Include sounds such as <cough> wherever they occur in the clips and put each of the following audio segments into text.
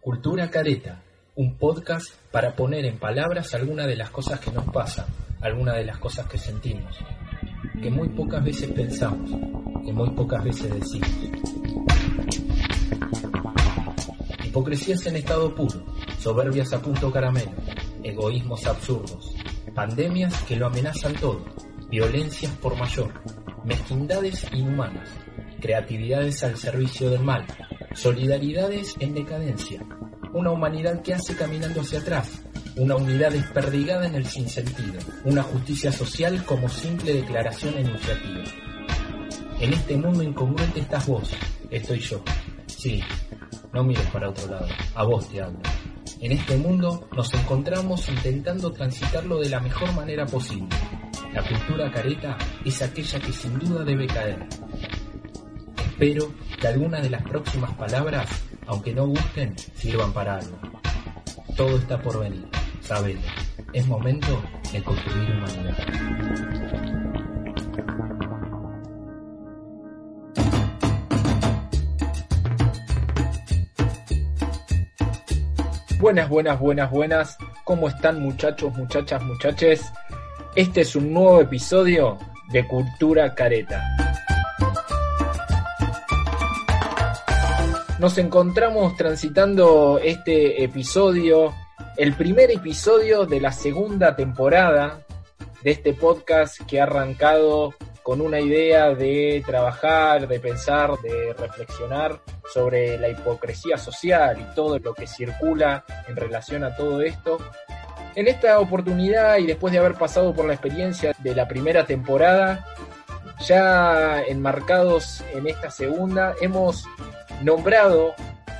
Cultura Careta, un podcast para poner en palabras algunas de las cosas que nos pasan, algunas de las cosas que sentimos, que muy pocas veces pensamos, que muy pocas veces decimos. Hipocresías en estado puro, soberbias a punto caramelo, egoísmos absurdos, pandemias que lo amenazan todo, violencias por mayor, mezquindades inhumanas, creatividades al servicio del mal, solidaridades en decadencia, una humanidad que hace caminando hacia atrás, una unidad desperdigada en el sinsentido, una justicia social como simple declaración enunciativa. En este mundo incongruente estás vos, estoy yo. Sí, no mires para otro lado, a vos te hablo. En este mundo nos encontramos intentando transitarlo de la mejor manera posible. La cultura careta es aquella que sin duda debe caer. Espero que algunas de las próximas palabras, aunque no gusten, sirvan para algo. Todo está por venir, sabelo. Es momento de construir humanidad. Buenas, buenas, buenas, buenas. ¿Cómo están muchachos, muchachas, muchaches? Este es un nuevo episodio de Cultura Careta. Nos encontramos transitando este episodio, el primer episodio de la segunda temporada de este podcast que ha arrancado con una idea de trabajar, de pensar, de reflexionar sobre la hipocresía social y todo lo que circula en relación a todo esto. En esta oportunidad y después de haber pasado por la experiencia de la primera temporada, ya enmarcados en esta segunda, hemos nombrado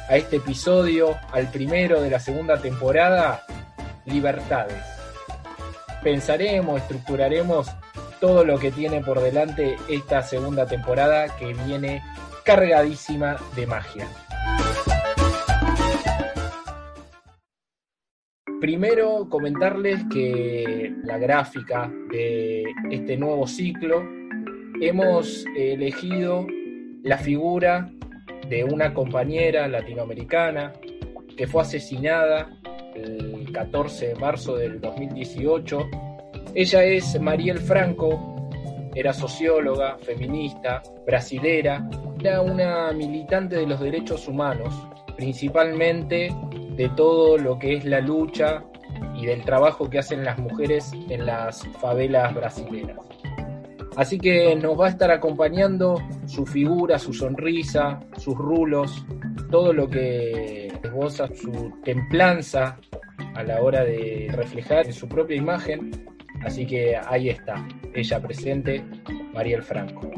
a este episodio, al primero de la segunda temporada, Libertades. Pensaremos, estructuraremos todo lo que tiene por delante esta segunda temporada que viene cargadísima de magia. Primero comentarles que la gráfica de este nuevo ciclo hemos elegido la figura de una compañera latinoamericana que fue asesinada el 14 de marzo del 2018 ella es Mariel Franco, era socióloga, feminista, brasilera, era una militante de los derechos humanos, principalmente de todo lo que es la lucha y del trabajo que hacen las mujeres en las favelas brasileras. Así que nos va a estar acompañando su figura, su sonrisa, sus rulos, todo lo que esboza su templanza a la hora de reflejar su propia imagen Así que ahí está, ella presente, Mariel Franco.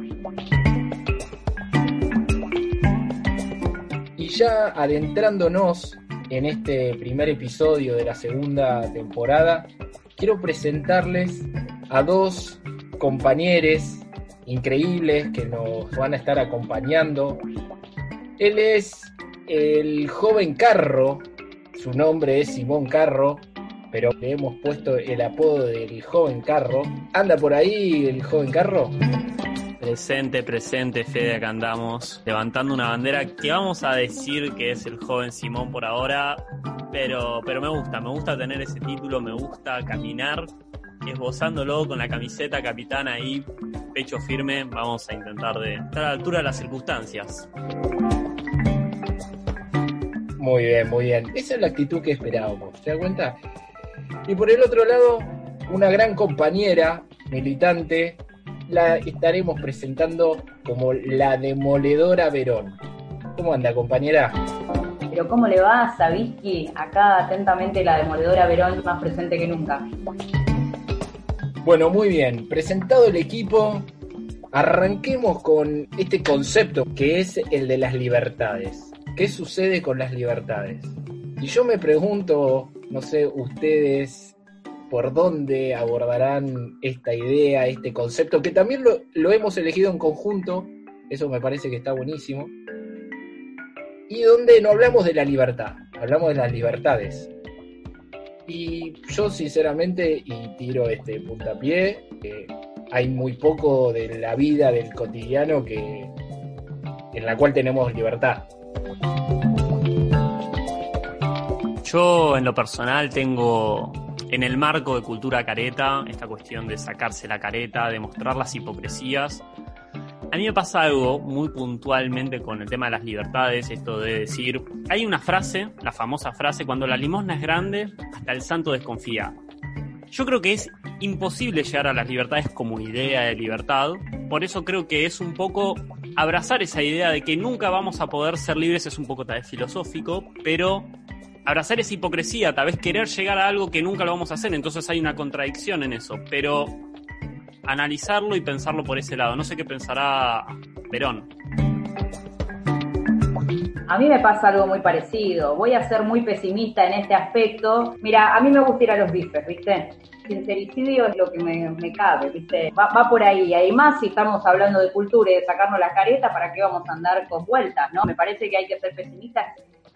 Y ya adentrándonos en este primer episodio de la segunda temporada, quiero presentarles a dos compañeros increíbles que nos van a estar acompañando. Él es el joven Carro, su nombre es Simón Carro, pero le hemos puesto el apodo del joven carro. ¿Anda por ahí el joven carro? Presente, presente, Fede, acá andamos levantando una bandera que vamos a decir que es el joven Simón por ahora, pero, pero me gusta, me gusta tener ese título, me gusta caminar, esbozándolo con la camiseta capitana ahí, pecho firme, vamos a intentar de estar a la altura de las circunstancias. Muy bien, muy bien. Esa es la actitud que esperábamos. ¿Te das cuenta? Y por el otro lado, una gran compañera militante, la estaremos presentando como la demoledora Verón. ¿Cómo anda, compañera? Pero ¿cómo le va, Sabisky? Acá atentamente la demoledora Verón más presente que nunca. Bueno, muy bien. Presentado el equipo, arranquemos con este concepto que es el de las libertades. ¿Qué sucede con las libertades? Y yo me pregunto, no sé, ustedes por dónde abordarán esta idea, este concepto, que también lo, hemos elegido en conjunto, eso me parece que está buenísimo, y donde no hablamos de la libertad, hablamos de las libertades. Y yo sinceramente, y tiro este puntapié, hay muy poco de la vida del cotidiano que, en la cual tenemos libertad. Yo en lo personal tengo en el marco de cultura careta, esta cuestión de sacarse la careta, de mostrar las hipocresías. A mí me pasa algo muy puntualmente con el tema de las libertades, esto de decir, hay una frase, la famosa frase, cuando la limosna es grande, hasta el santo desconfía. Yo creo que es imposible llegar a las libertades como idea de libertad, por eso creo que es un poco abrazar esa idea de que nunca vamos a poder ser libres, es un poco tal vez filosófico, pero abrazar esa hipocresía, tal vez querer llegar a algo que nunca lo vamos a hacer, entonces hay una contradicción en eso, pero analizarlo y pensarlo por ese lado. No sé qué pensará Perón. A mí me pasa algo muy parecido. Voy a ser muy pesimista en este aspecto. Mira, a mí me gusta ir a los bifes, ¿viste? Sincericidio es lo que me, cabe, ¿viste? Va, por ahí. Además, si estamos hablando de cultura y de sacarnos la careta, ¿para qué vamos a andar con vueltas, no? Me parece que hay que ser pesimistas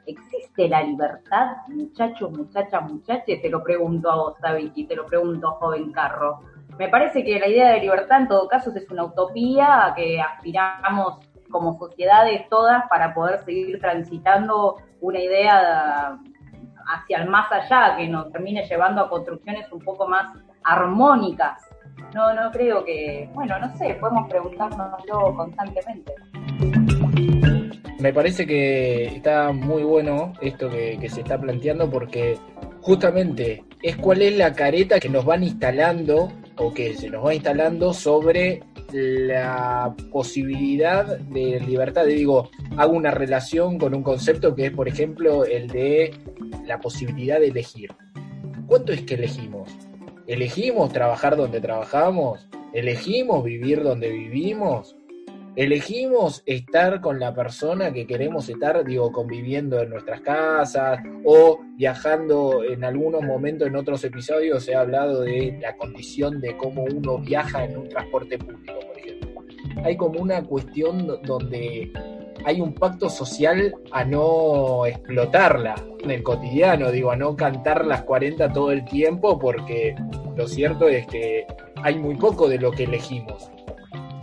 ¿Existe la libertad, muchachos, muchachas, muchachos? Te lo pregunto a vos, y te lo pregunto, joven Carro. Me parece que la idea de libertad en todo caso es una utopía a que aspiramos como sociedades todas para poder seguir transitando una idea hacia el más allá que nos termine llevando a construcciones un poco más armónicas. No, no creo que, bueno, no sé, podemos preguntárnoslo constantemente me parece que está muy bueno esto que, se está planteando porque justamente es cuál es la careta que nos van instalando o que se nos va instalando sobre la posibilidad de libertad. Digo, hago una relación con un concepto que es, por ejemplo, el de la posibilidad de elegir. ¿Cuánto es que elegimos? ¿Elegimos trabajar donde trabajamos? ¿Elegimos vivir donde vivimos? Elegimos estar con la persona que queremos estar, digo, conviviendo en nuestras casas o viajando en algunos momentos, en otros episodios se ha hablado de la condición de cómo uno viaja en un transporte público, por ejemplo. Hay como una cuestión donde hay un pacto social a no explotarla en el cotidiano, digo, a no cantar las 40 todo el tiempo, porque lo cierto es que hay muy poco de lo que elegimos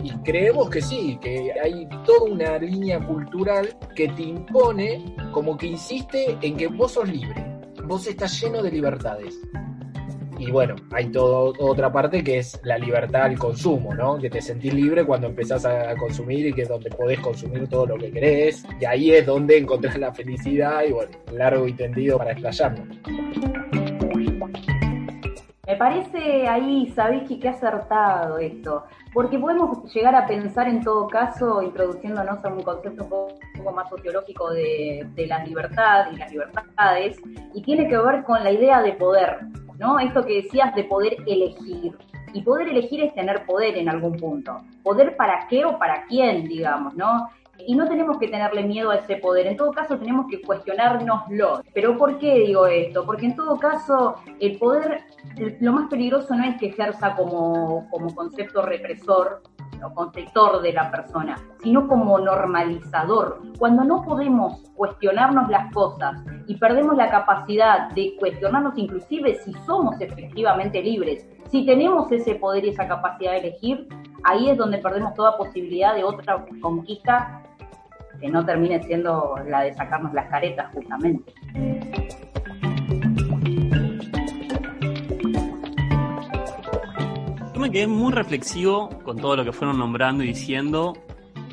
y creemos que sí, que hay toda una línea cultural que te impone, como que insiste en que vos sos libre, vos estás lleno de libertades. Y bueno, hay toda otra parte que es la libertad al consumo, ¿no? Que te sentís libre cuando empezás a consumir y que es donde podés consumir todo lo que querés. Y ahí es donde encontrás la felicidad y bueno, largo y tendido para explayarnos. Me parece ahí, sabéis que qué acertado esto, porque podemos llegar a pensar en todo caso, introduciéndonos a un concepto un poco, más sociológico de, de, la libertad y las libertades, y tiene que ver con la idea de poder, ¿no? Esto que decías de poder elegir. Y poder elegir es tener poder en algún punto. Poder para qué o para quién, digamos, ¿no? Y no tenemos que tenerle miedo a ese poder, en todo caso tenemos que cuestionárnoslo. Pero ¿por qué digo esto? Porque en todo caso el poder, lo más peligroso no es que ejerza como, como concepto represor o de la persona, sino como normalizador. Cuando no podemos cuestionarnos las cosas y perdemos la capacidad de cuestionarnos inclusive si somos efectivamente libres, si tenemos ese poder y esa capacidad de elegir, ahí es donde perdemos toda posibilidad de otra conquista que no termine siendo la de sacarnos las caretas justamente. Me quedé muy reflexivo con todo lo que fueron nombrando y diciendo.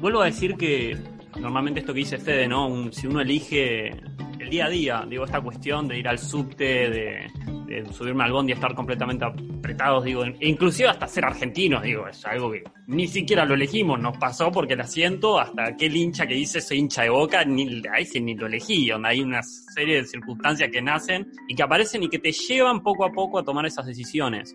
Vuelvo a decir que normalmente esto que dice Fede, ¿no? si uno elige el día a día, digo, esta cuestión de ir al subte, de, subirme al bondi y estar completamente apretados, digo, inclusive hasta ser argentinos, digo, es algo que ni siquiera lo elegimos, nos pasó porque el asiento, hasta aquel hincha que dice soy hincha de boca, ni, a ese ni lo elegí, donde hay una serie de circunstancias que nacen y que aparecen y que te llevan poco a poco a tomar esas decisiones.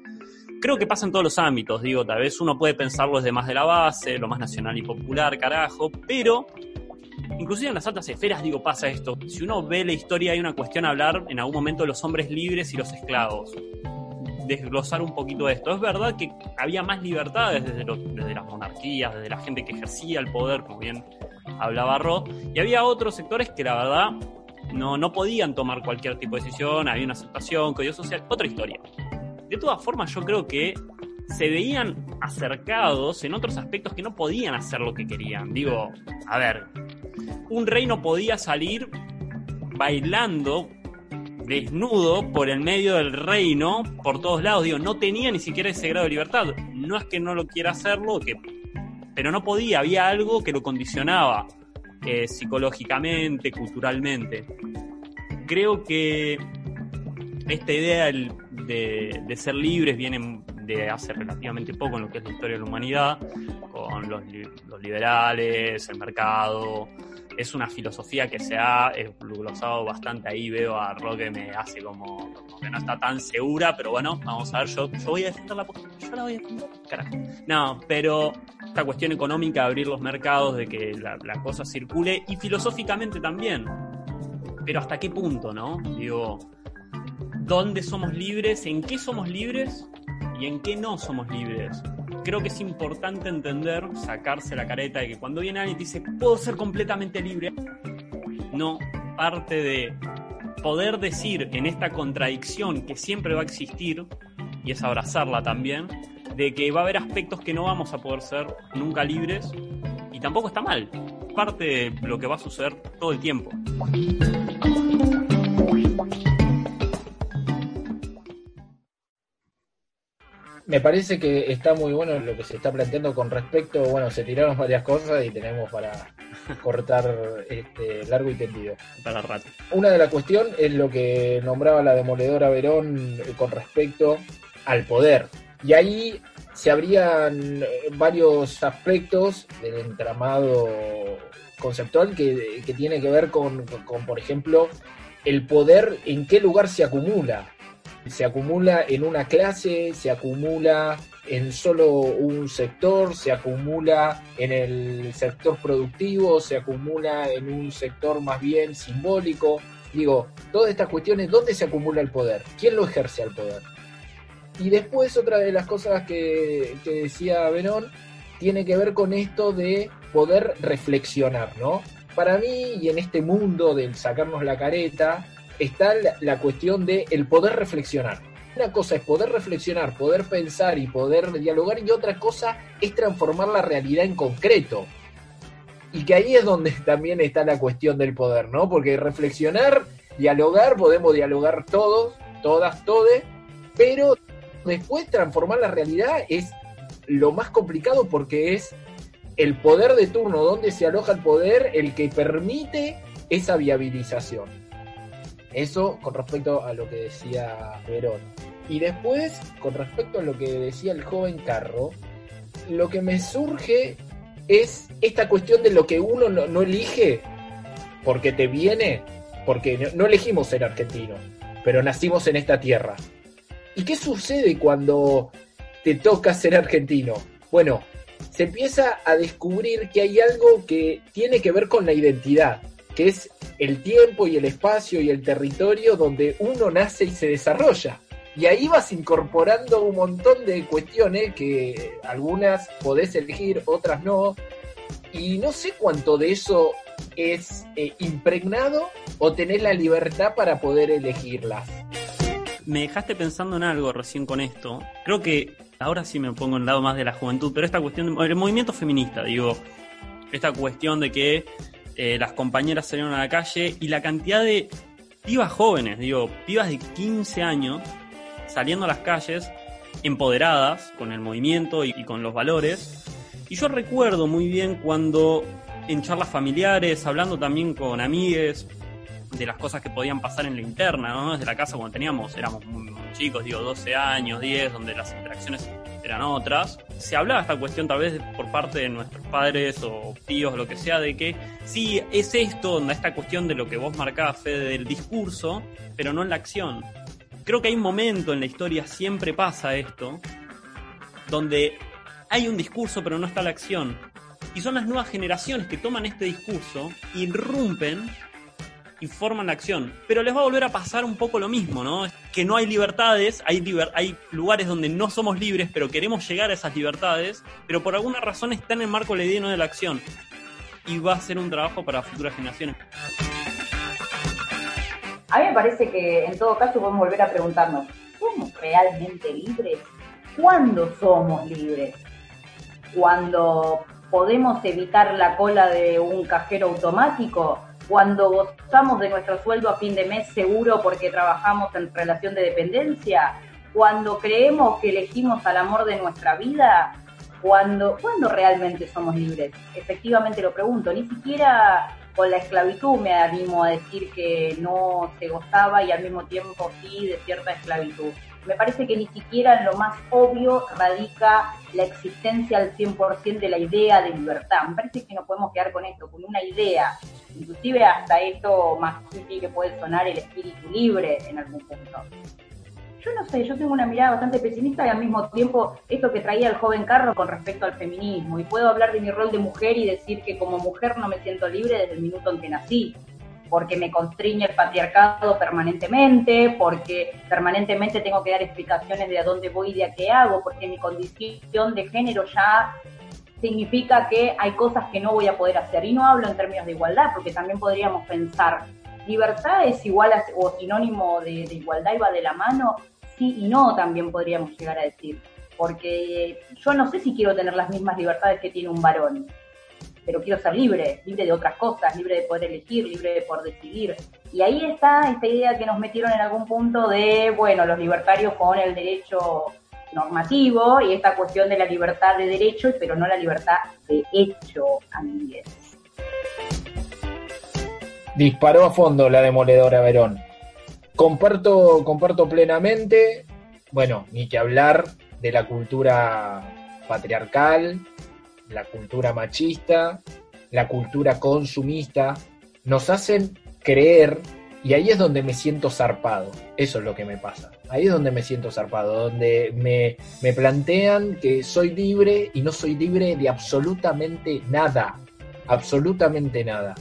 Creo que pasa en todos los ámbitos, digo, tal vez uno puede pensarlo desde más de la base, lo más nacional y popular, carajo, pero inclusive en las altas esferas, digo, pasa esto. Si uno ve la historia, hay una cuestión a hablar en algún momento de los hombres libres y los esclavos. Desglosar un poquito esto. Es verdad que había más libertades desde, desde las monarquías, desde la gente que ejercía el poder, como bien hablaba Ro, y había otros sectores que la verdad no, no podían tomar cualquier tipo de decisión, había una aceptación, código social, otra historia. De todas formas, yo creo que se veían acercados en otros aspectos que no podían hacer lo que querían. Digo, a ver, un rey no podía salir bailando desnudo por el medio del reino, por todos lados. Digo, no tenía ni siquiera ese grado de libertad. No es que no lo quiera hacerlo, que, pero no podía, había algo que lo condicionaba eh, psicológicamente, culturalmente. Creo que esta idea de, ser libres viene de hace relativamente poco en lo que es la historia de la humanidad, con los, liberales, el mercado, es una filosofía que se ha glosado bastante ahí. Veo a Roque me hace como, que no está tan segura, pero bueno, vamos a ver. Yo, yo voy a defender la Yo la voy a defender, carajo. No, pero esta cuestión económica de abrir los mercados, de que la, la cosa circule y filosóficamente también. Pero hasta qué punto, ¿no? Digo, ¿dónde somos libres? ¿En qué somos libres? ¿Y en qué no somos libres? creo que es importante entender, sacarse la careta de que cuando viene alguien y dice, puedo ser completamente libre, no, parte de poder decir en esta contradicción que siempre va a existir, y es abrazarla también, de que va a haber aspectos que no vamos a poder ser nunca libres, y tampoco está mal, parte de lo que va a suceder todo el tiempo. Me parece que está muy bueno lo que se está planteando con respecto, bueno, se tiraron varias cosas y tenemos para <laughs> cortar este, largo y tendido. Para rato. Una de las cuestiones es lo que nombraba la demoledora Verón eh, con respecto al poder. Y ahí se abrían eh, varios aspectos del entramado conceptual que, tiene que ver con, con, por ejemplo, el poder en qué lugar se acumula se acumula en una clase, se acumula en solo un sector, se acumula en el sector productivo, se acumula en un sector más bien simbólico. Digo, todas estas cuestiones, ¿dónde se acumula el poder? ¿Quién lo ejerce al poder? Y después otra de las cosas que, decía Benón tiene que ver con esto de poder reflexionar, ¿no? Para mí, y en este mundo del sacarnos la careta, está la, cuestión de el poder reflexionar. Una cosa es poder reflexionar, poder pensar y poder dialogar y otra cosa es transformar la realidad en concreto. Y que ahí es donde <laughs> también está la cuestión del poder, ¿no? Porque reflexionar, dialogar, podemos dialogar todos, todas, todes, pero después transformar la realidad es lo más complicado porque es el poder de turno, donde se aloja el poder, el que permite esa viabilización. Eso con respecto a lo que decía Verón. Y después, con respecto a lo que decía el joven Carro, lo que me surge es esta cuestión de lo que uno no, elige porque te viene, porque no, elegimos ser argentino, pero nacimos en esta tierra. ¿Y qué sucede cuando te toca ser argentino? Bueno, se empieza a descubrir que hay algo que tiene que ver con la identidad que es el tiempo y el espacio y el territorio donde uno nace y se desarrolla. Y ahí vas incorporando un montón de cuestiones que algunas podés elegir, otras no. Y no sé cuánto de eso es eh, impregnado o tenés la libertad para poder elegirlas. Me dejaste pensando en algo recién con esto. Creo que ahora sí me pongo en el lado más de la juventud, pero esta cuestión, el movimiento feminista, digo, esta cuestión de que eh, las compañeras salieron a la calle y la cantidad de pibas jóvenes, digo, pibas de 15 años saliendo a las calles, empoderadas con el movimiento y, con los valores. Y yo recuerdo muy bien cuando en charlas familiares, hablando también con amigues de las cosas que podían pasar en la interna, ¿no? Desde la casa cuando teníamos, éramos muy, chicos, digo, 12 años, 10, donde las interacciones eran otras. Se hablaba esta cuestión tal vez por parte de nuestros padres o tíos lo que sea, de que sí, es esto, esta cuestión de lo que vos marcabas, Fede, del discurso, pero no en la acción. Creo que hay un momento en la historia, siempre pasa esto, donde hay un discurso pero no está la acción. Y son las nuevas generaciones que toman este discurso, irrumpen y forman la acción. Pero les va a volver a pasar un poco lo mismo, ¿no? Que no hay libertades, hay, lugares donde no somos libres, pero queremos llegar a esas libertades, pero por alguna razón están en el marco ledino de la acción. Y va a ser un trabajo para futuras generaciones. A mí me parece que en todo caso podemos volver a preguntarnos, ¿somos realmente libres? ¿Cuándo somos libres? Cuando podemos evitar la cola de un cajero automático cuando gozamos de nuestro sueldo a fin de mes seguro porque trabajamos en relación de dependencia, cuando creemos que elegimos al amor de nuestra vida, cuando, cuando realmente somos libres. Efectivamente lo pregunto, ni siquiera con la esclavitud me animo a decir que no se gozaba y al mismo tiempo sí de cierta esclavitud. Me parece que ni siquiera en lo más obvio radica la existencia al 100% de la idea de libertad. Me parece que no podemos quedar con esto, con una idea, inclusive hasta esto más difícil que puede sonar el espíritu libre en algún punto yo no sé, yo tengo una mirada bastante pesimista y al mismo tiempo esto que traía el joven Carro con respecto al feminismo. Y puedo hablar de mi rol de mujer y decir que como mujer no me siento libre desde el minuto en que nací porque me constriñe el patriarcado permanentemente, porque permanentemente tengo que dar explicaciones de a dónde voy y de a qué hago, porque mi condición de género ya significa que hay cosas que no voy a poder hacer. Y no hablo en términos de igualdad, porque también podríamos pensar, libertad es igual o sinónimo de, de igualdad y va de la mano sí y no también podríamos llegar a decir, porque yo no sé si quiero tener las mismas libertades que tiene un varón, pero quiero ser libre, libre de otras cosas, libre de poder elegir, libre de poder decidir. Y ahí está esta idea que nos metieron en algún punto de, bueno, los libertarios con el derecho normativo y esta cuestión de la libertad de derecho, pero no la libertad de hecho, amigues. Disparó a fondo la demoledora Verón. Comparto, comparto plenamente, bueno, ni que hablar de la cultura patriarcal, la cultura machista, la cultura consumista, nos hacen creer, y ahí es donde me siento zarpado, eso es lo que me pasa, ahí es donde me siento zarpado, donde me, me plantean que soy libre y no soy libre de absolutamente nada, absolutamente nada.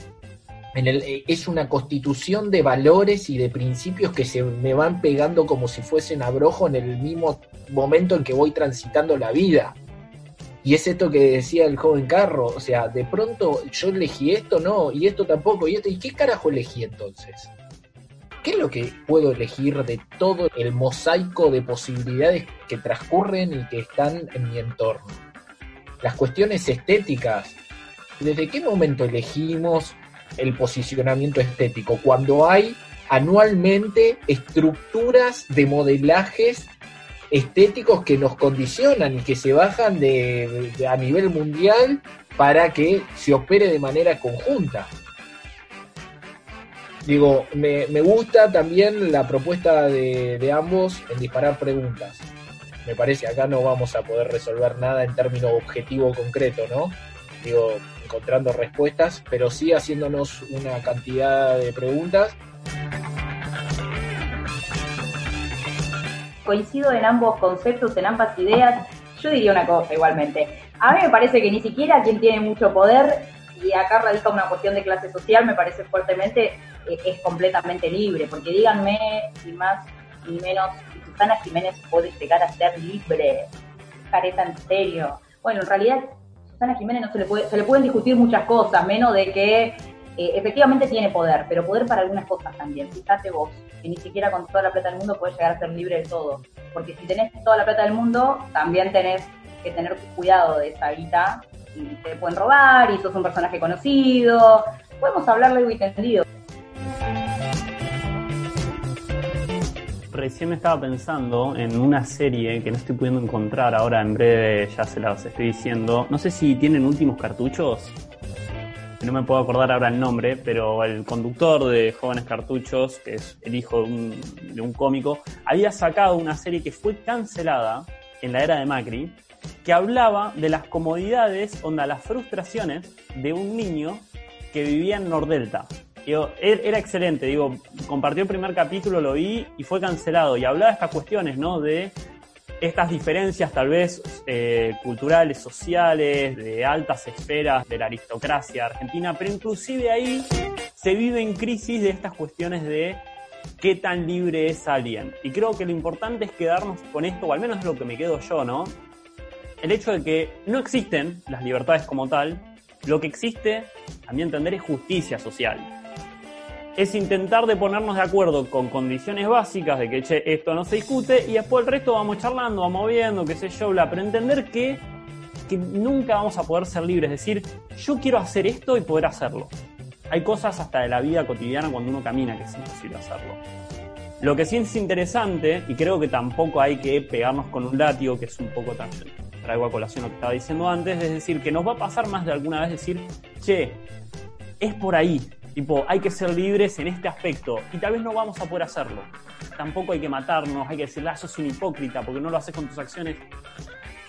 Eh, es una constitución de valores y de principios que se me van pegando como si fuesen abrojo en el mismo momento en que voy transitando la vida. Y es esto que decía el joven Carro, o sea, de pronto yo elegí esto, no, y esto tampoco, y esto, ¿y qué carajo elegí entonces? ¿Qué es lo que puedo elegir de todo el mosaico de posibilidades que transcurren y que están en mi entorno? Las cuestiones estéticas, ¿desde qué momento elegimos el posicionamiento estético, cuando hay anualmente estructuras de modelajes estéticos que nos condicionan y que se bajan a nivel mundial para que se opere de manera conjunta. Digo, me, gusta también la propuesta de, de, ambos en disparar preguntas. Me parece, acá no vamos a poder resolver nada en términos objetivo concreto, ¿no? Digo, encontrando respuestas, pero sí haciéndonos una cantidad de preguntas. Coincido en ambos conceptos, en ambas ideas. Yo diría una cosa igualmente. A mí me parece que ni siquiera quien tiene mucho poder, y acá radica una cuestión de clase social, me parece fuertemente, es completamente libre. Porque díganme, ni más ni menos, si Susana Jiménez puede llegar a ser libre. Careta en serio. Bueno, en realidad Susana Jiménez no se le, puede, se le pueden discutir muchas cosas, menos de que eh, efectivamente tiene poder, pero poder para algunas cosas también. Fíjate vos, que ni siquiera con toda la plata del mundo puedes llegar a ser libre de todo. Porque si tenés toda la plata del mundo, también tenés que tener cuidado de esa guita y te pueden robar y sos un personaje conocido. Podemos hablar largo y tendido. Recién estaba pensando en una serie que no estoy pudiendo encontrar ahora, en breve ya se las estoy diciendo. No sé si tienen últimos cartuchos. No me puedo acordar ahora el nombre, pero el conductor de Jóvenes Cartuchos, que es el hijo de un, de un cómico, había sacado una serie que fue cancelada en la era de Macri, que hablaba de las comodidades, onda, las frustraciones de un niño que vivía en Nordelta. Digo, era excelente, digo, compartió el primer capítulo, lo vi y fue cancelado. Y hablaba de estas cuestiones, ¿no? De estas diferencias tal vez eh, culturales, sociales, de altas esferas de la aristocracia argentina, pero inclusive ahí se vive en crisis de estas cuestiones de qué tan libre es alguien. Y creo que lo importante es quedarnos con esto, o al menos es lo que me quedo yo, ¿no? El hecho de que no existen las libertades como tal, lo que existe, a mi entender, es justicia social es intentar de ponernos de acuerdo con condiciones básicas de que che, esto no se discute y después el resto vamos charlando, vamos viendo, qué sé yo, bla, pero entender que, que nunca vamos a poder ser libres, es decir, yo quiero hacer esto y poder hacerlo. hay cosas hasta de la vida cotidiana cuando uno camina que es imposible hacerlo. Lo que sí es interesante, y creo que tampoco hay que pegarnos con un látigo, que es un poco también, traigo a colación lo que estaba diciendo antes, es decir, que nos va a pasar más de alguna vez decir, che, es por ahí, tipo, hay que ser libres en este aspecto, y tal vez no vamos a poder hacerlo. Tampoco hay que matarnos, hay que decirle, ah, sos un hipócrita porque no lo haces con tus acciones.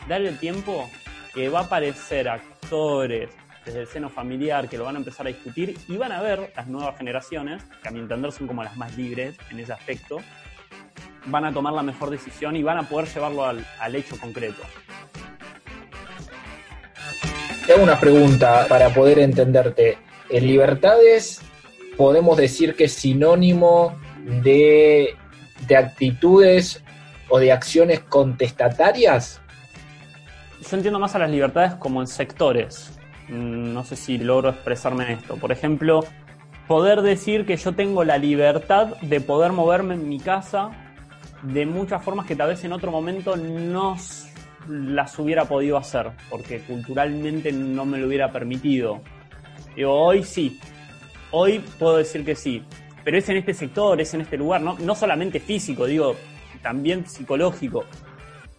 Darle el tiempo que va a aparecer actores, desde el seno familiar que lo van a empezar a discutir y van a ver las nuevas generaciones, que a mi entender son como las más libres en ese aspecto, van a tomar la mejor decisión y van a poder llevarlo al, hecho concreto. Te una pregunta para poder entenderte. ¿En libertades podemos decir que es sinónimo de, de actitudes o de acciones contestatarias? Yo entiendo más a las libertades como en sectores. Mm, no sé si logro expresarme en esto. Por ejemplo, poder decir que yo tengo la libertad de poder moverme en mi casa de muchas formas que tal vez en otro momento no las hubiera podido hacer, porque culturalmente no me lo hubiera permitido. Digo, hoy sí, hoy puedo decir que sí, pero es en este sector, es en este lugar, no, no solamente físico, digo, también psicológico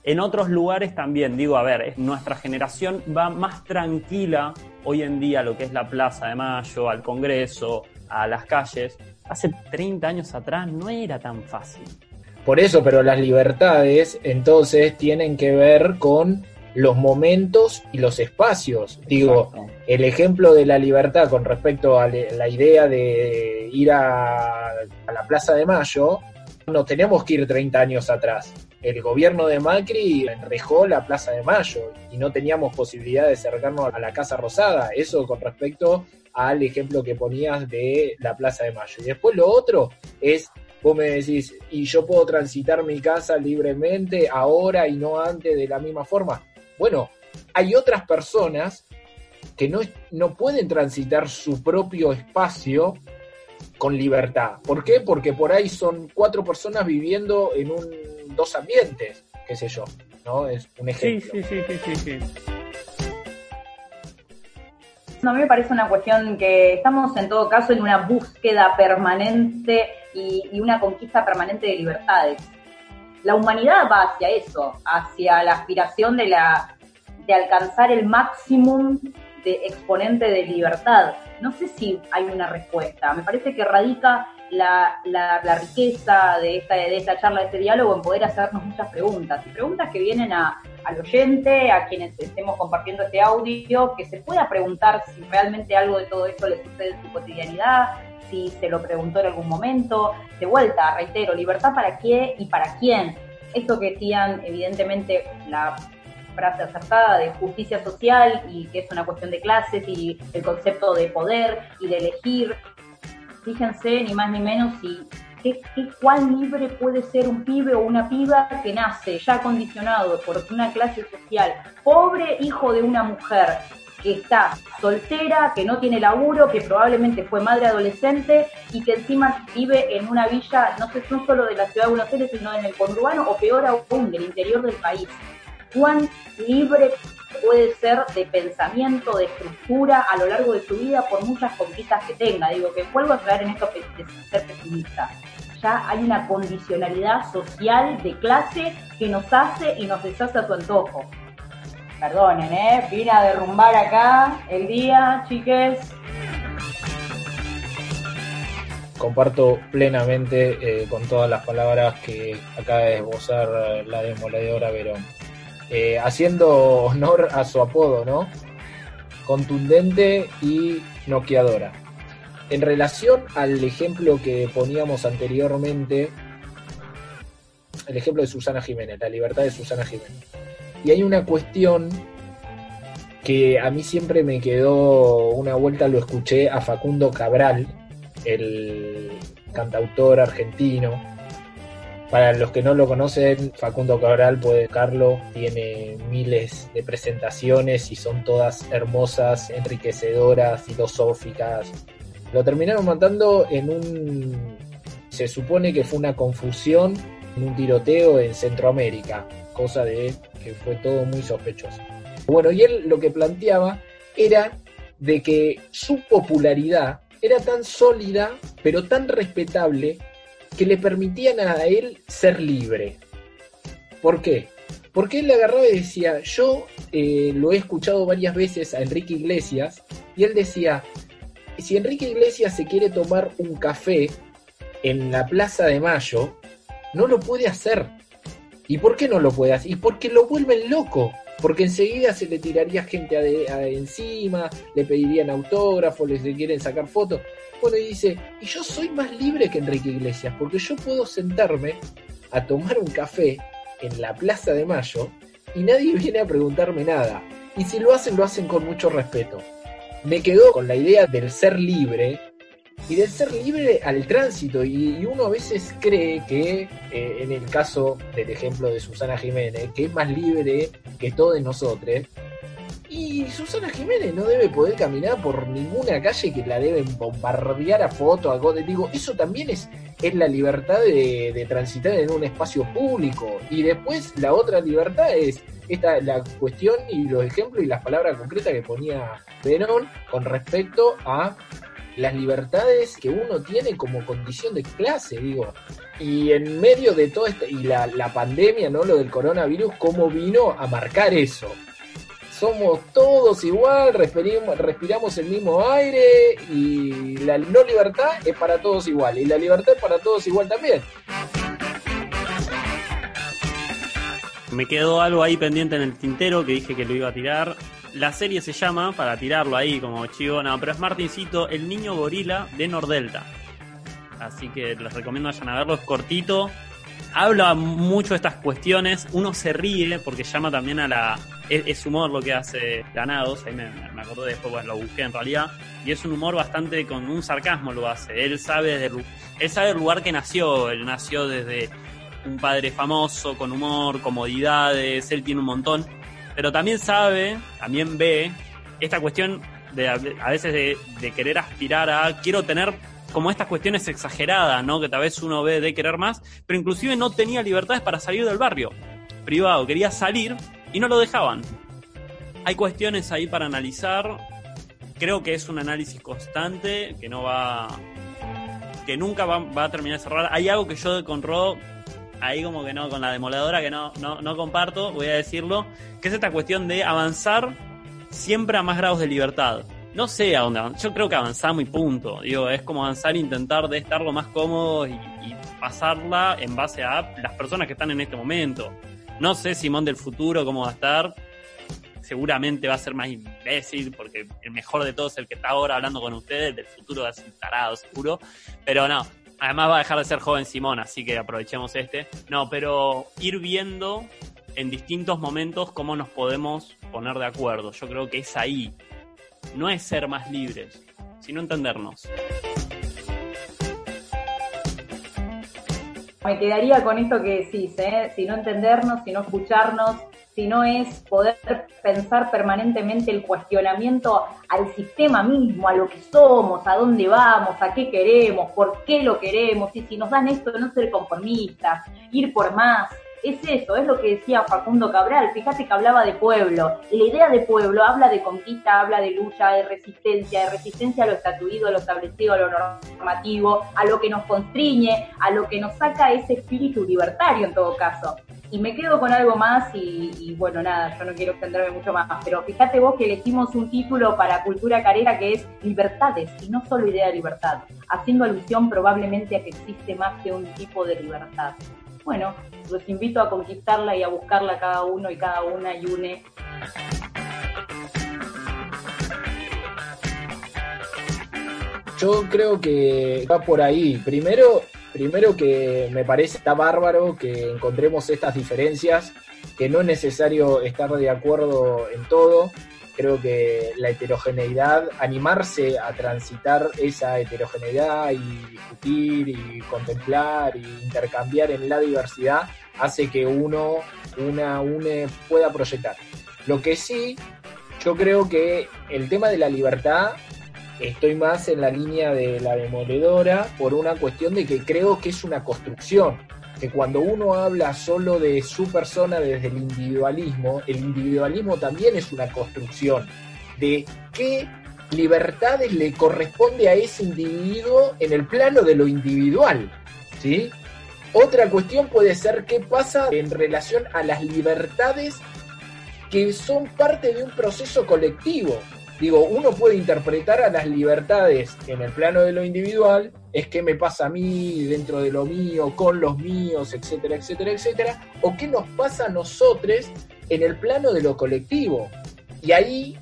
en otros lugares también, digo, a ver, nuestra generación va más tranquila hoy en día a lo que es la Plaza de Mayo, al Congreso, a las calles. Hace 30 años atrás no era tan fácil. Por eso, pero las libertades entonces tienen que ver con los momentos y los espacios. Digo, el ejemplo de la libertad con respecto a la idea de ir a, a la Plaza de Mayo, no tenemos que ir 30 años atrás el gobierno de Macri enrejó la Plaza de Mayo y no teníamos posibilidad de acercarnos a la Casa Rosada. Eso con respecto al ejemplo que ponías de la Plaza de Mayo. Y después lo otro es, vos me decís, y yo puedo transitar mi casa libremente ahora y no antes de la misma forma. Bueno, hay otras personas que no, no pueden transitar su propio espacio con libertad. ¿Por qué? Porque por ahí son cuatro personas viviendo en un dos ambientes, qué sé yo, ¿no? Es un ejemplo. Sí, sí, sí, sí, sí. a mí me parece una cuestión que estamos en todo caso en una búsqueda permanente y, y, una conquista permanente de libertades. La humanidad va hacia eso, hacia la aspiración de, la, de alcanzar el máximo de exponente de libertad. No sé si hay una respuesta, me parece que radica la, la, riqueza de esta, de esta charla, de este diálogo, en poder hacernos muchas preguntas. Y preguntas que vienen a, al oyente, a quienes estemos compartiendo este audio, que se pueda preguntar si realmente algo de todo esto le sucede en su cotidianidad, si se lo preguntó en algún momento. De vuelta, reitero, libertad para qué y para quién. Esto que decían, evidentemente, la frase acertada de justicia social y que es una cuestión de clases y el concepto de poder y de elegir Fíjense, ni más ni menos, si ¿Qué, cuán libre puede ser un pibe o una piba que nace ya condicionado por una clase social pobre, hijo de una mujer que está soltera, que no tiene laburo, que probablemente fue madre adolescente y que encima vive en una villa, no sé, no solo de la ciudad de Buenos Aires, sino en el conurbano o peor aún, del interior del país. ¿Cuán libre puede ser de pensamiento, de estructura a lo largo de su vida por muchas conquistas que tenga. Digo, que vuelvo a traer en esto de ser pesimista. Ya hay una condicionalidad social de clase que nos hace y nos deshace a su antojo. Perdonen, ¿eh? Vine a derrumbar acá el día, chiques. Comparto plenamente eh, con todas las palabras que acaba de esbozar la demoledora Verón eh, haciendo honor a su apodo, ¿no? Contundente y noqueadora. En relación al ejemplo que poníamos anteriormente, el ejemplo de Susana Jiménez, la libertad de Susana Jiménez. Y hay una cuestión que a mí siempre me quedó una vuelta, lo escuché a Facundo Cabral, el cantautor argentino, para los que no lo conocen, Facundo Cabral, puede Carlos, tiene miles de presentaciones y son todas hermosas, enriquecedoras, filosóficas. Lo terminaron matando en un... Se supone que fue una confusión en un tiroteo en Centroamérica, cosa de que fue todo muy sospechoso. Bueno, y él lo que planteaba era de que su popularidad era tan sólida, pero tan respetable, que le permitían a él ser libre. ¿Por qué? Porque él le agarraba y decía, yo eh, lo he escuchado varias veces a Enrique Iglesias, y él decía, si Enrique Iglesias se quiere tomar un café en la Plaza de Mayo, no lo puede hacer. ¿Y por qué no lo puede hacer? Y porque lo vuelven loco. Porque enseguida se le tiraría gente encima, le pedirían autógrafos, les quieren sacar fotos. Bueno, y dice, y yo soy más libre que Enrique Iglesias, porque yo puedo sentarme a tomar un café en la Plaza de Mayo y nadie <laughs> viene a preguntarme nada. Y si lo hacen, lo hacen con mucho respeto. Me quedó con la idea del ser libre y del ser libre al tránsito. Y, uno a veces cree que, eh, en el caso del ejemplo de Susana Jiménez, que es más libre que todos nosotros. Y Susana Jiménez no debe poder caminar por ninguna calle que la deben bombardear a fotos, a Digo, eso también es, es la libertad de, de, transitar en un espacio público. Y después la otra libertad es esta, la cuestión y los ejemplos y las palabras concretas que ponía Verón con respecto a las libertades que uno tiene como condición de clase, digo. Y en medio de todo esto, y la, la pandemia, ¿no? Lo del coronavirus, ¿cómo vino a marcar eso? Somos todos igual, respiramos, respiramos el mismo aire y la no libertad es para todos igual. Y la libertad es para todos igual también. Me quedó algo ahí pendiente en el tintero que dije que lo iba a tirar. La serie se llama, para tirarlo ahí como chivo, no, pero es Martincito, El Niño Gorila de Nordelta. Así que les recomiendo vayan a verlo, es cortito. Habla mucho de estas cuestiones, uno se ríe porque llama también a la... Es, humor lo que hace Ganados, ahí me, me acordé después, pues lo busqué en realidad, y es un humor bastante con un sarcasmo lo hace. Él sabe, desde, él sabe el lugar que nació, él nació desde un padre famoso, con humor, comodidades, él tiene un montón pero también sabe, también ve esta cuestión de a veces de, querer aspirar a, quiero tener como estas cuestiones exageradas, ¿no? Que tal vez uno ve de querer más, pero inclusive no tenía libertades para salir del barrio privado, quería salir y no lo dejaban. Hay cuestiones ahí para analizar, creo que es un análisis constante, que no va, que nunca va, a terminar de cerrar. Hay algo que yo con Ro ahí como que no, con la demoledora que no, no, no comparto, voy a decirlo, que es esta cuestión de avanzar siempre a más grados de libertad. No sé a dónde yo creo que avanzamos y punto. Digo, es como avanzar e intentar de estar lo más cómodo y, y pasarla en base a las personas que están en este momento. No sé Simón del futuro cómo va a estar. Seguramente va a ser más imbécil porque el mejor de todos es el que está ahora hablando con ustedes. Del futuro va a ser tarado seguro. Pero no, Además va a dejar de ser joven Simón, así que aprovechemos este. No, pero ir viendo en distintos momentos cómo nos podemos poner de acuerdo. Yo creo que es ahí. No es ser más libres, sino entendernos. Me quedaría con esto que decís, ¿eh? si no entendernos, si no escucharnos, sino es poder pensar permanentemente el cuestionamiento al sistema mismo, a lo que somos, a dónde vamos, a qué queremos, por qué lo queremos, y si nos dan esto, no ser conformistas, ir por más. Es eso, es lo que decía Facundo Cabral, fíjate que hablaba de pueblo, la idea de pueblo habla de conquista, habla de lucha, de resistencia, de resistencia a lo estatuido, a lo establecido, a lo normativo, a lo que nos constriñe, a lo que nos saca ese espíritu libertario en todo caso. Y me quedo con algo más y, bueno, nada, yo no quiero extenderme mucho más, pero fíjate vos que elegimos un título para Cultura Carera que es Libertades y no solo idea de libertad, haciendo alusión probablemente a que existe más que un tipo de libertad. Bueno, los invito a conquistarla y a buscarla cada uno y cada una y une. Yo creo que va por ahí. Primero, Primero que me parece está bárbaro que encontremos estas diferencias, que no es necesario estar de acuerdo en todo. Creo que la heterogeneidad, animarse a transitar esa heterogeneidad y discutir y contemplar y intercambiar en la diversidad hace que uno, una, une pueda proyectar. Lo que sí, yo creo que el tema de la libertad estoy más en la línea de la demoledora por una cuestión de que creo que es una construcción. Que cuando uno habla solo de su persona desde el individualismo, el individualismo también es una construcción de qué libertades le corresponde a ese individuo en el plano de lo individual, ¿sí? Otra cuestión puede ser qué pasa en relación a las libertades que son parte de un proceso colectivo. Digo, uno puede interpretar a las libertades en el plano de lo individual, es qué me pasa a mí, dentro de lo mío, con los míos, etcétera, etcétera, etcétera, o qué nos pasa a nosotros en el plano de lo colectivo. Y ahí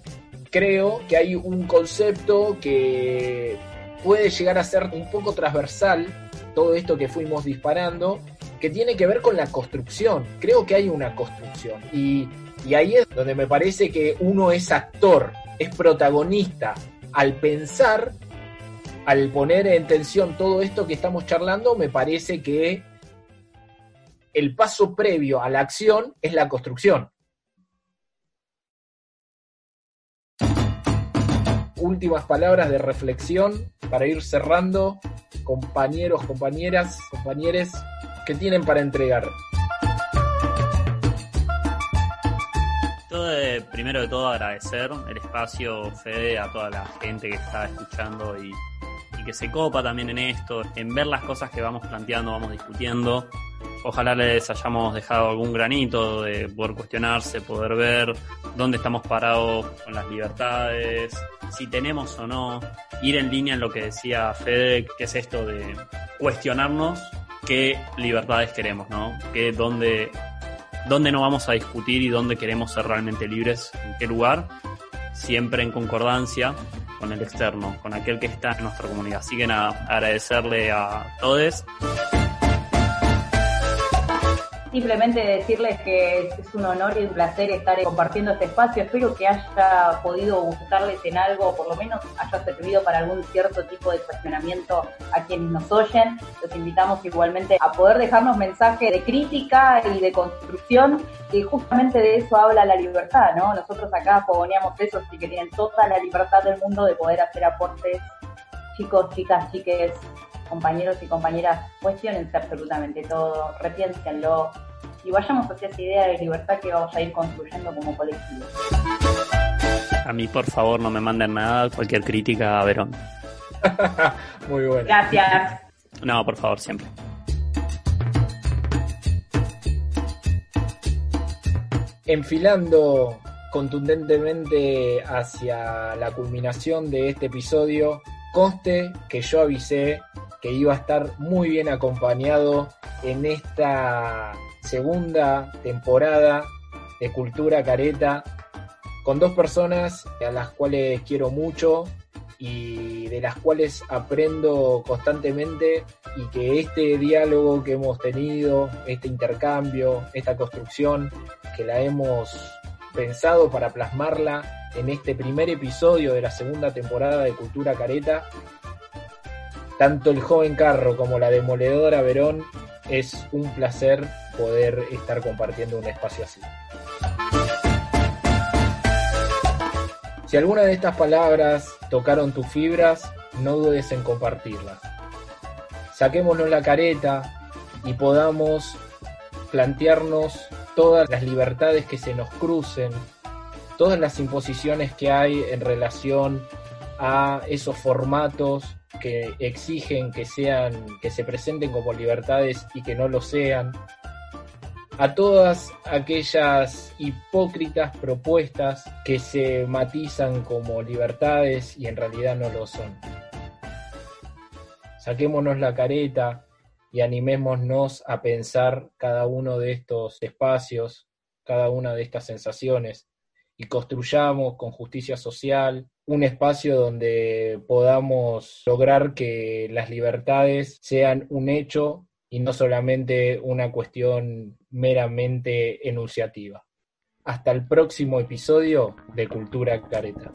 creo que hay un concepto que puede llegar a ser un poco transversal, todo esto que fuimos disparando, que tiene que ver con la construcción. Creo que hay una construcción. Y, y ahí es donde me parece que uno es actor es protagonista al pensar, al poner en tensión todo esto que estamos charlando, me parece que el paso previo a la acción es la construcción. Últimas palabras de reflexión para ir cerrando, compañeros, compañeras, compañeres, que tienen para entregar? Primero de todo agradecer el espacio, Fede, a toda la gente que está escuchando y, que se copa también en esto, en ver las cosas que vamos planteando, vamos discutiendo. Ojalá les hayamos dejado algún granito de poder cuestionarse, poder ver dónde estamos parados con las libertades, si tenemos o no, ir en línea en lo que decía Fede, que es esto de cuestionarnos qué libertades queremos, ¿no? Que dónde dónde no vamos a discutir y dónde queremos ser realmente libres, en qué lugar, siempre en concordancia con el externo, con aquel que está en nuestra comunidad. Así que agradecerle a todos Simplemente decirles que es un honor y un placer estar compartiendo este espacio. Espero que haya podido gustarles en algo, por lo menos haya servido para algún cierto tipo de cuestionamiento a quienes nos oyen. Los invitamos igualmente a poder dejarnos mensajes de crítica y de construcción, que justamente de eso habla la libertad, ¿no? Nosotros acá fogoneamos eso, así que tienen toda la libertad del mundo de poder hacer aportes. Chicos, chicas, chiques, compañeros y compañeras, cuestionense absolutamente todo, repiénsenlo y vayamos hacia esa idea de libertad que vamos a ir construyendo como colectivo. A mí, por favor, no me manden nada, cualquier crítica a Verón. <laughs> Muy bueno. Gracias. No, por favor, siempre. Enfilando contundentemente hacia la culminación de este episodio, conste que yo avisé que iba a estar muy bien acompañado en esta segunda temporada de Cultura Careta con dos personas a las cuales quiero mucho y de las cuales aprendo constantemente y que este diálogo que hemos tenido, este intercambio, esta construcción que la hemos pensado para plasmarla en este primer episodio de la segunda temporada de Cultura Careta, tanto el joven Carro como la demoledora Verón, es un placer poder estar compartiendo un espacio así. Si alguna de estas palabras tocaron tus fibras, no dudes en compartirlas. Saquémonos la careta y podamos plantearnos todas las libertades que se nos crucen, todas las imposiciones que hay en relación a esos formatos que exigen que sean, que se presenten como libertades y que no lo sean, a todas aquellas hipócritas propuestas que se matizan como libertades y en realidad no lo son. Saquémonos la careta y animémonos a pensar cada uno de estos espacios, cada una de estas sensaciones y construyamos con justicia social un espacio donde podamos lograr que las libertades sean un hecho y no solamente una cuestión meramente enunciativa. Hasta el próximo episodio de Cultura Careta.